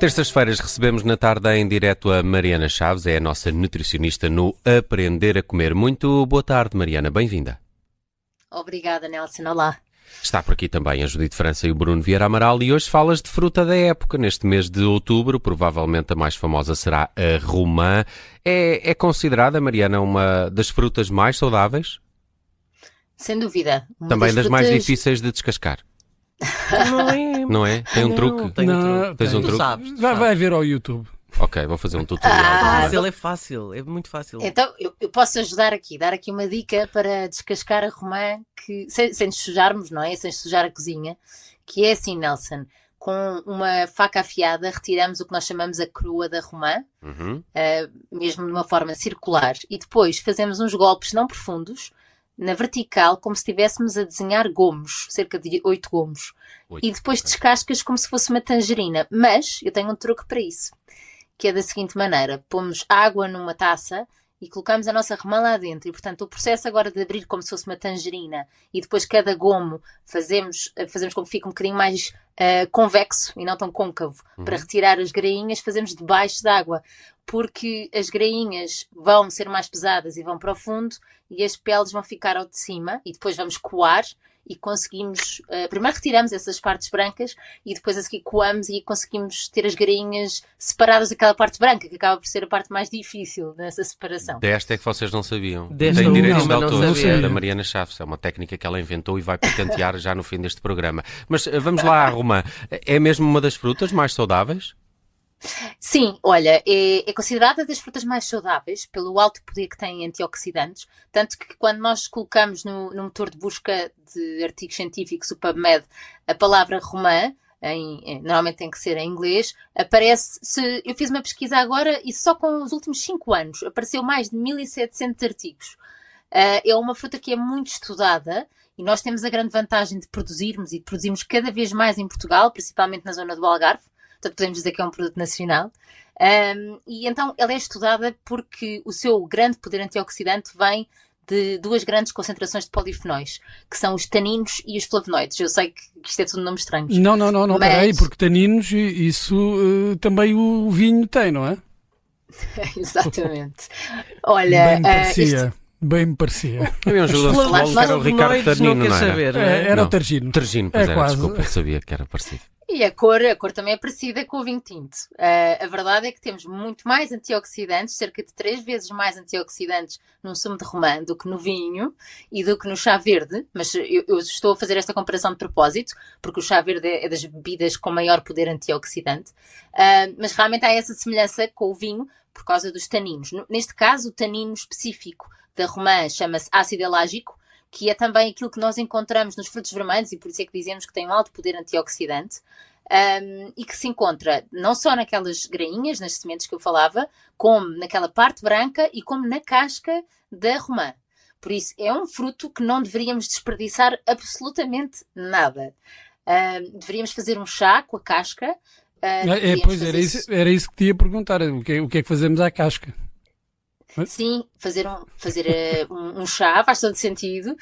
terças-feiras recebemos na tarde em direto a Mariana Chaves, é a nossa nutricionista no Aprender a Comer. Muito boa tarde, Mariana, bem-vinda. Obrigada, Nelson. Olá. Está por aqui também a Judite França e o Bruno Vieira Amaral e hoje falas de fruta da época. Neste mês de outubro, provavelmente a mais famosa será a romã. É, é considerada, Mariana, uma das frutas mais saudáveis? Sem dúvida. Também das, das frutas... mais difíceis de descascar. Não é. Não é? Tem um não, truque? Tem não, um Tens um truque? Sabes, vai, vai ver ao YouTube. Ok, vou fazer um tutorial. Ah, fácil, é fácil, é muito fácil. Então, eu, eu, posso ajudar aqui, dar aqui uma dica para descascar a romã, que, sem, sem sujarmos, não é? Sem sujar a cozinha, que é assim, Nelson. Com uma faca afiada, retiramos o que nós chamamos a crua da romã, uhum. uh, mesmo de uma forma circular, e depois fazemos uns golpes não profundos, na vertical, como se estivéssemos a desenhar gomos, cerca de 8 gomos. 8, e depois okay. descascas como se fosse uma tangerina. Mas eu tenho um truque para isso, que é da seguinte maneira: pomos água numa taça e colocamos a nossa romã lá dentro. E, portanto, o processo agora de abrir como se fosse uma tangerina e depois cada gomo fazemos, fazemos como que fica um bocadinho mais uh, convexo e não tão côncavo. Uhum. Para retirar as grainhas, fazemos debaixo d'água porque as grainhas vão ser mais pesadas e vão para o fundo e as peles vão ficar ao de cima e depois vamos coar e conseguimos, uh, primeiro retiramos essas partes brancas e depois a seguir coamos e conseguimos ter as grainhas separadas daquela parte branca, que acaba por ser a parte mais difícil nessa separação. Desta é que vocês não sabiam. Desta Tem direitos de autor da Mariana Chaves. É uma técnica que ela inventou e vai patentear já no fim deste programa. Mas uh, vamos lá, Romã. É mesmo uma das frutas mais saudáveis? Sim, olha, é, é, considerada das frutas mais saudáveis pelo alto poder que tem em antioxidantes, tanto que quando nós colocamos no, no motor de busca de artigos científicos, o PubMed, a palavra romã, em, normalmente tem que ser em inglês, aparece, se eu fiz uma pesquisa agora e só com os últimos 5 anos apareceu mais de 1700 artigos. Uh, é uma fruta que é muito estudada e nós temos a grande vantagem de produzirmos e de produzirmos cada vez mais em Portugal, principalmente na zona do Algarve, portanto podemos dizer que é um produto nacional. Um, e então ela é estudada porque o seu grande poder antioxidante vem de duas grandes concentrações de polifenóis, que são os taninos e os flavonoides. Eu sei que isto é tudo nomes estranhos. Não, não, não, não, mas... peraí, porque taninos, isso uh, também o vinho tem, não é? Exatamente. Olha, Bem parecia. Uh, isto... Bem me parecia. Havia um jogador de futebol que era o Ricardo Tanino, não, não era? Saber, não é? Era não. o Targino. Targino, pois é, era, quase. desculpa, sabia que era parecido. E a cor, a cor também é parecida com o vinho tinto. Uh, a verdade é que temos muito mais antioxidantes, cerca de três vezes mais antioxidantes num sumo de romã do que no vinho e do que no chá verde. Mas eu, eu estou a fazer esta comparação de propósito, porque o chá verde é das bebidas com maior poder antioxidante. Uh, mas realmente há essa semelhança com o vinho por causa dos taninos. Neste caso, o tanino específico da romã chama-se ácido elágico que é também aquilo que nós encontramos nos frutos vermelhos, e por isso é que dizemos que tem um alto poder antioxidante, um, e que se encontra não só naquelas grainhas, nas sementes que eu falava, como naquela parte branca e como na casca da romã. Por isso, é um fruto que não deveríamos desperdiçar absolutamente nada. Deveríamos fazer um chá com a casca. Uh, é, pois era isso, era isso que te ia perguntar. O que, é, o que é que fazemos à casca? Sim, fazer um, fazer, uh, um, um, chá faz todo sentido.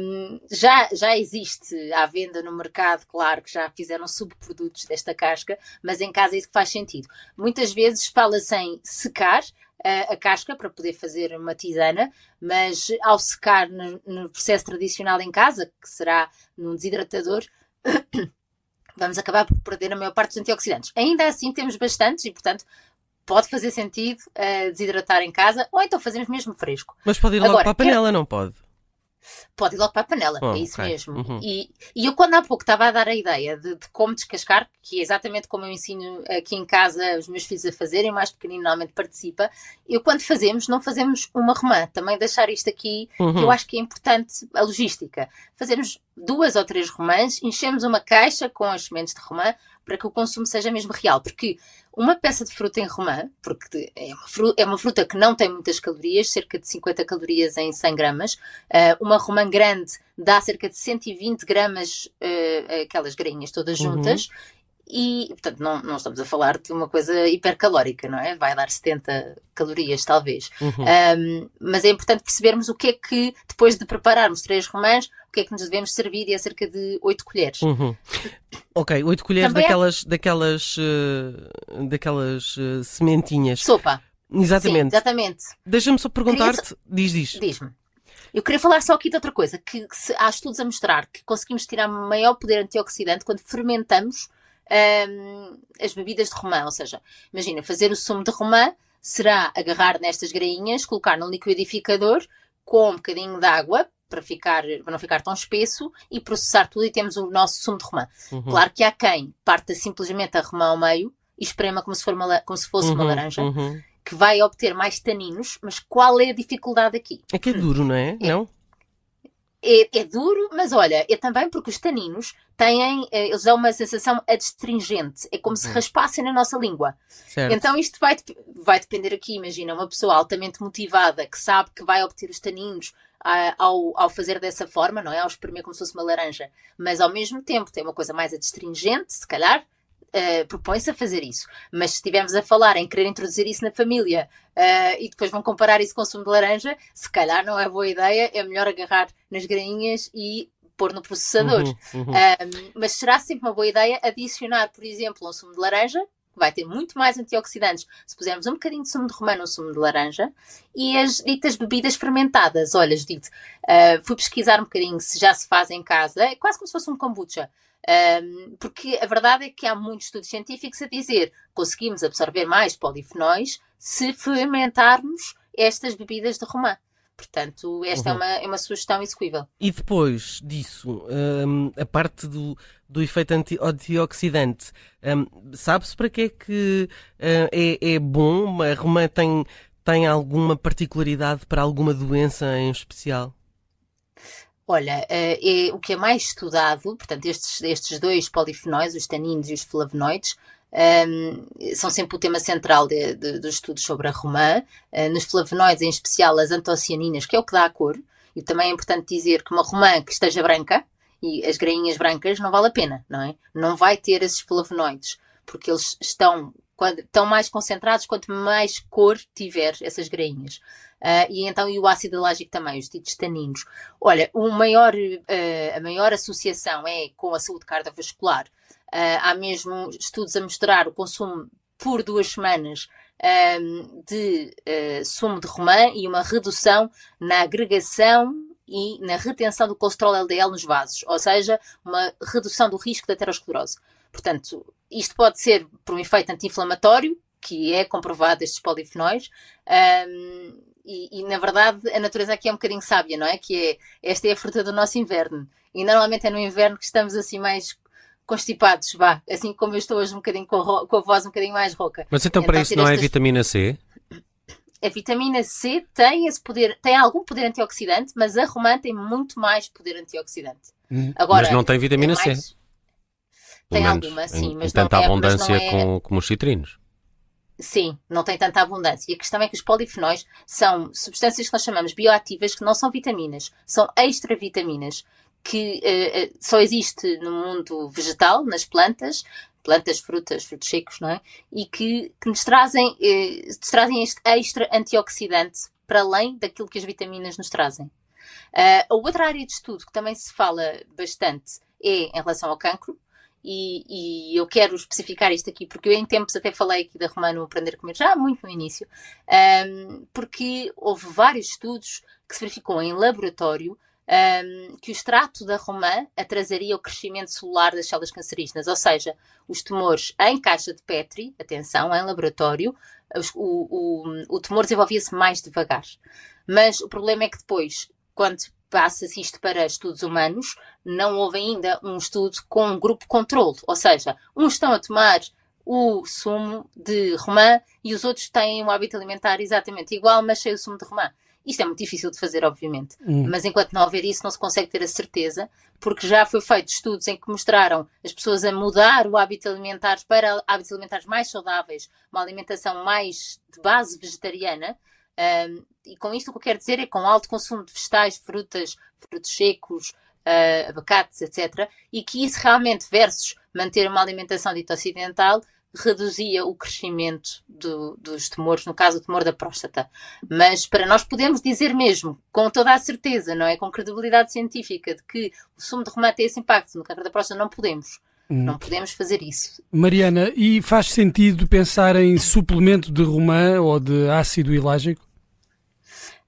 Um, já, já existe à venda no mercado, claro que já fizeram subprodutos desta casca, mas em casa é isso que faz sentido. Muitas vezes fala-se em secar uh, a casca para poder fazer uma tisana, mas ao secar no, no processo tradicional em casa, que será num desidratador, vamos acabar por perder a maior parte dos antioxidantes. Ainda assim, temos bastantes e, portanto, pode fazer sentido uh, desidratar em casa ou então fazemos mesmo fresco. Mas pode ir logo Agora, para a panela, quer... não pode? Pode ir logo para a panela, oh, é isso okay. mesmo. Uhum. E, e eu, quando há pouco estava a dar a ideia de, de, como descascar, que é exatamente como eu ensino aqui em casa os meus filhos a fazerem, o mais pequenino normalmente participa, eu, quando fazemos, não fazemos uma romã. Também deixar isto aqui, uhum. que eu acho que é importante a logística. Fazemos duas ou três romãs, enchemos uma caixa com as sementes de romã para que o consumo seja mesmo real. Porque uma peça de fruta em romã, porque é uma, fruta, é uma fruta que não tem muitas calorias, cerca de 50 calorias em 100 gramas, uh, uma romã grande dá cerca de 120 gramas, uh, aquelas grainhas todas uhum. juntas, uhum. E, portanto, não, não estamos a falar de uma coisa hipercalórica, não é? Vai dar 70 calorias, talvez. Uhum. Um, mas é importante percebermos o que é que, depois de prepararmos três romãs, o que é que nos devemos servir e é cerca de 8 colheres. Uhum. Ok, 8 colheres Também daquelas, é... daquelas, uh, daquelas uh, sementinhas. Sopa. Exatamente. Sim, exatamente. Deixa-me só perguntar-te. Diz, diz. Diz-me. Eu queria falar só aqui de outra coisa, que, que se, há estudos a mostrar que conseguimos tirar maior poder antioxidante quando fermentamos um, as bebidas de romã. Ou seja, imagina, fazer o sumo de romã será agarrar nestas grainhas, colocar no liquidificador com um bocadinho de água para, ficar, para não ficar tão espesso e processar tudo e temos o nosso sumo de romã. Uhum. Claro que há quem parta simplesmente a romã ao meio e esprema como se, for uma, como se fosse uhum, uma laranja. Uhum. Que vai obter mais taninos, mas qual é a dificuldade aqui? É que é duro, não é? é. Não? É, é, duro, mas olha, é também porque os taninos têm, eh, eles dão uma sensação adstringente, é como se uhum. raspassem na nossa língua. Certo. Então isto vai, vai depender aqui, imagina, uma pessoa altamente motivada que sabe que vai obter os taninos ao, ao fazer dessa forma, não é? Ao espremer como se fosse uma laranja, mas ao mesmo tempo tem uma coisa mais adstringente, se calhar, uh, propõe-se a fazer isso. Mas se estivermos a falar em querer introduzir isso na família uh, e depois vão comparar isso com o sumo de laranja, se calhar não é boa ideia, é melhor agarrar nas grainhas e pôr no processador. Uhum, uhum. Um, mas será sempre uma boa ideia adicionar, por exemplo, um sumo de laranja, que vai ter muito mais antioxidantes se pusermos um bocadinho de sumo de romã no sumo de laranja, e as ditas bebidas fermentadas. Olha, Judite, uh, fui pesquisar um bocadinho se já se faz em casa, é quase como se fosse um kombucha. Um, porque a verdade é que há muitos estudos científicos a dizer conseguimos absorver mais polifenóis se fermentarmos estas bebidas de romã. Portanto, esta é uhum. é, uma, é uma sugestão execuível. E depois disso, um, a parte do, do efeito anti antioxidante, um, sabe-se para que é que uh, é, é bom? A romã tem, tem alguma particularidade para alguma doença em especial? Olha, é, o que é mais estudado, portanto, estes, estes dois polifenóis, os taninos e os flavonoides, um, são sempre o tema central de, de, dos estudos sobre a romã. Uh, nos flavonoides, em especial as antocianinas, que é o que dá a cor. E também é importante dizer que uma romã que esteja branca, e as grainhas brancas, não vale a pena, não é? Não vai ter esses flavonoides, porque eles estão quando, estão mais concentrados quanto mais cor tiver essas grainhas. Uh, e então e o ácido elágico também, os taninos. Olha, maior, uh, a maior associação é com a saúde cardiovascular. Uh, há mesmo estudos a mostrar o consumo por duas semanas de sumo de romã e uma redução na agregação e na retenção do colesterol LDL nos vasos, ou seja, uma redução do risco da aterosclerose. Portanto, isto pode ser por um efeito anti-inflamatório, que é comprovado estes polifenóis, um, e, e, na verdade a natureza aqui é um bocadinho sábia, não é? Que é, esta é a fruta do nosso inverno, e normalmente é no inverno que estamos assim mais constipados, vá, assim como eu estou hoje um bocadinho com a, com a voz um bocadinho mais rouca. Mas então, então para isso não é estas... é vitamina C? A vitamina C tem esse poder, tem algum poder antioxidante, mas a romã tem muito mais poder antioxidante. Hum. Agora, mas não tem vitamina é mais... C. Tem menos, alguma, sim, mas tanta não é, abundância é... com, como os citrinos. Sim, não tem tanta abundância. E a questão é que os polifenóis são substâncias que nós chamamos bioativas, que não são vitaminas, são extravitaminas, que uh, só existe no mundo vegetal, nas plantas, plantas, frutas, frutos secos, não é? E que, que nos, trazem, uh, nos trazem este extra antioxidante para além daquilo que as vitaminas nos trazem. Uh, a outra área de estudo que também se fala bastante é em relação ao cancro, e, e, eu quero especificar isto aqui, porque eu em tempos até falei aqui da Romano Aprender a Comer, já muito no início, um, porque houve vários estudos que se verificou em laboratório um, que o extrato da romã atrasaria o crescimento celular das células cancerígenas, ou seja, os tumores em caixa de Petri, atenção, em laboratório, os, o, o, o tumor desenvolvia-se mais devagar. Mas o problema é que depois, quando passa-se isto para estudos humanos, não houve ainda um estudo com um grupo controle, ou seja, uns estão a tomar o sumo de romã e os outros têm um hábito alimentar exatamente igual, mas sem o sumo de romã. Isto é muito difícil de fazer, obviamente, hum. mas enquanto não houver isso, não se consegue ter a certeza, porque já foi feito estudos em que mostraram as pessoas a mudar o hábito alimentar para hábitos alimentares mais saudáveis, uma alimentação mais de base vegetariana, um, e com isto o que eu quero dizer é com alto consumo de vegetais, frutas, frutos secos, uh, abacates, etc. E que isso realmente, versus manter uma alimentação dita ocidental, reduzia o crescimento do, dos tumores, no caso o tumor da próstata. Mas para nós podemos dizer mesmo, com toda a certeza, não é? Com credibilidade científica, de que o sumo de romã tem esse impacto no câncer da próstata, não podemos. Hum. Não podemos fazer isso. Mariana, e faz sentido pensar em suplemento de romã ou de ácido hilágico?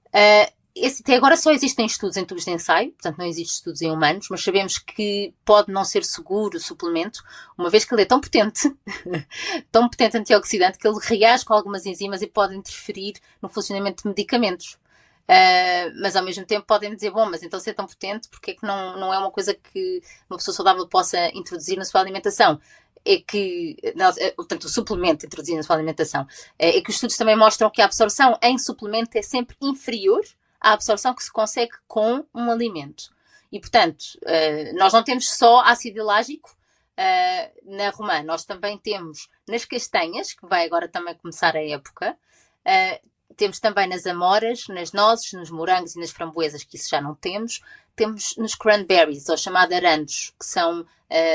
Uh, esse, até agora só existem estudos em tubos de ensaio, portanto não existem estudos em humanos, mas sabemos que pode não ser seguro o suplemento, uma vez que ele é tão potente, tão potente antioxidante, que ele reage com algumas enzimas e pode interferir no funcionamento de medicamentos. Uh, mas ao mesmo tempo podem dizer, bom, mas então se é tão potente, porque é que não, não é uma coisa que uma pessoa saudável possa introduzir na sua alimentação? é que, eh, portanto, o suplemento introduzido na sua alimentação, é, é que os estudos também mostram que a absorção em suplemento é sempre inferior à absorção que se consegue com um alimento. E, portanto, uh, nós não temos só ácido elágico uh, na romã, nós também temos nas castanhas, que vai agora também começar a época, uh, temos também nas amoras, nas nozes, nos morangos e nas framboesas, que isso já não temos. Temos nos cranberries, ou chamada arandos, que são,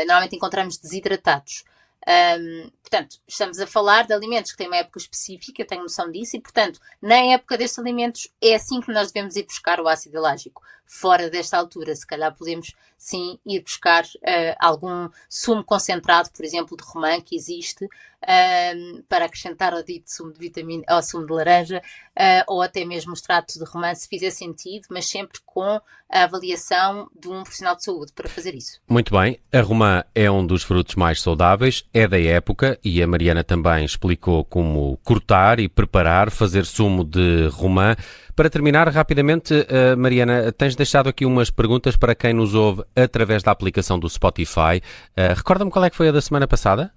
normalmente encontramos desidratados. Um, portanto, estamos a falar de alimentos que têm uma época específica, eu tenho noção disso, e, portanto, na época destes alimentos é assim que nós devemos ir buscar o ácido elágico. Fora desta altura, se calhar podemos sim ir buscar uh, algum sumo concentrado, por exemplo, de romã que existe, uh, para acrescentar ao dito sumo de vitamina, ao sumo de laranja, uh, ou até mesmo extrato de romã, se fizer sentido, mas sempre com a avaliação de um profissional de saúde para fazer isso. Muito bem, a romã é um dos frutos mais saudáveis, é da época e a Mariana também explicou como cortar e preparar, fazer sumo de romã. Para terminar, rapidamente, uh, Mariana, tens deixado aqui umas perguntas para quem nos ouve através da aplicação do Spotify. Uh, Recorda-me qual é que foi a da semana passada?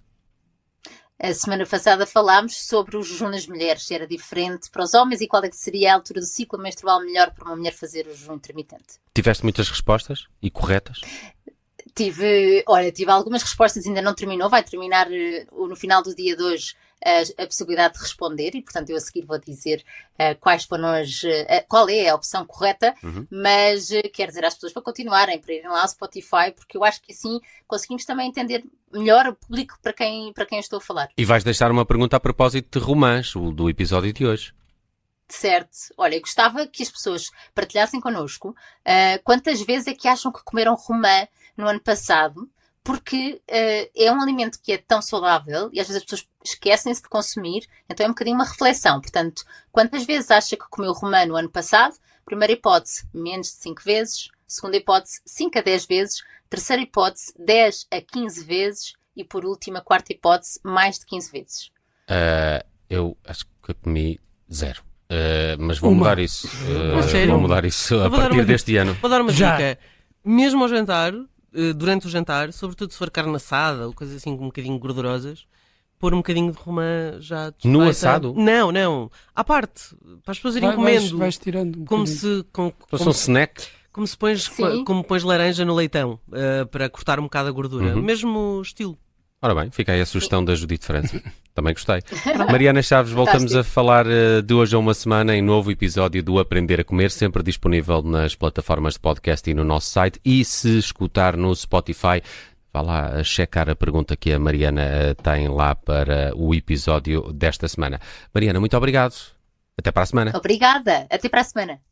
A semana passada falámos sobre o jejum nas mulheres, se era diferente para os homens e qual é que seria a altura do ciclo menstrual melhor para uma mulher fazer o jejum intermitente. Tiveste muitas respostas e corretas? Tive, olha, tive algumas respostas, ainda não terminou, vai terminar uh, no final do dia de hoje a, a, possibilidade de responder e, portanto, eu a seguir vou dizer uh, quais foram as, uh, qual é a opção correta, uhum. mas quero dizer às pessoas para continuarem, para irem lá ao Spotify, porque eu acho que assim conseguimos também entender melhor o público para quem, para quem eu estou a falar. E vais deixar uma pergunta a propósito de romãs, o do episódio de hoje. Certo. Olha, eu gostava que as pessoas partilhassem connosco uh, quantas vezes é que acham que comeram romã no ano passado, porque uh, é um alimento que é tão saudável e às vezes as pessoas esquecem-se de consumir, então é um bocadinho uma reflexão. Portanto, quantas vezes acha que comeu romã no ano passado? Primeira hipótese, menos de 5 vezes. Segunda hipótese, 5 a 10 vezes. Terceira hipótese, 10 a 15 vezes. E por último, a quarta hipótese, mais de 15 vezes. Uh, eu acho que comi zero. Uh, mas vou uma. mudar isso. Uh, vou mudar isso a partir uma, deste ano. Vou dar uma Já. dica. Mesmo ao jantar, uh, durante o jantar, sobretudo se for carne assada ou coisas assim um bocadinho gordurosas, pôr um bocadinho de romã já desfeita. No assado? Não, não. À parte. Para as pessoas irem Vai, comendo. Vais, vais tirando um como se. Com, como, um snack. Como se pões, como pões laranja no leitão para cortar um bocado a gordura. Uhum. Mesmo estilo. Ora bem, fica aí a sugestão da Judite França. Também gostei. Mariana Chaves, voltamos a falar uh, de hoje a uma semana em novo episódio do Aprender a Comer, sempre disponível nas plataformas de podcast e no nosso site. E se escutar no Spotify, vá lá checar a pergunta que a Mariana uh, tem lá para o episódio desta semana. Mariana, muito obrigado. Até para a semana. Obrigada. Até para a semana.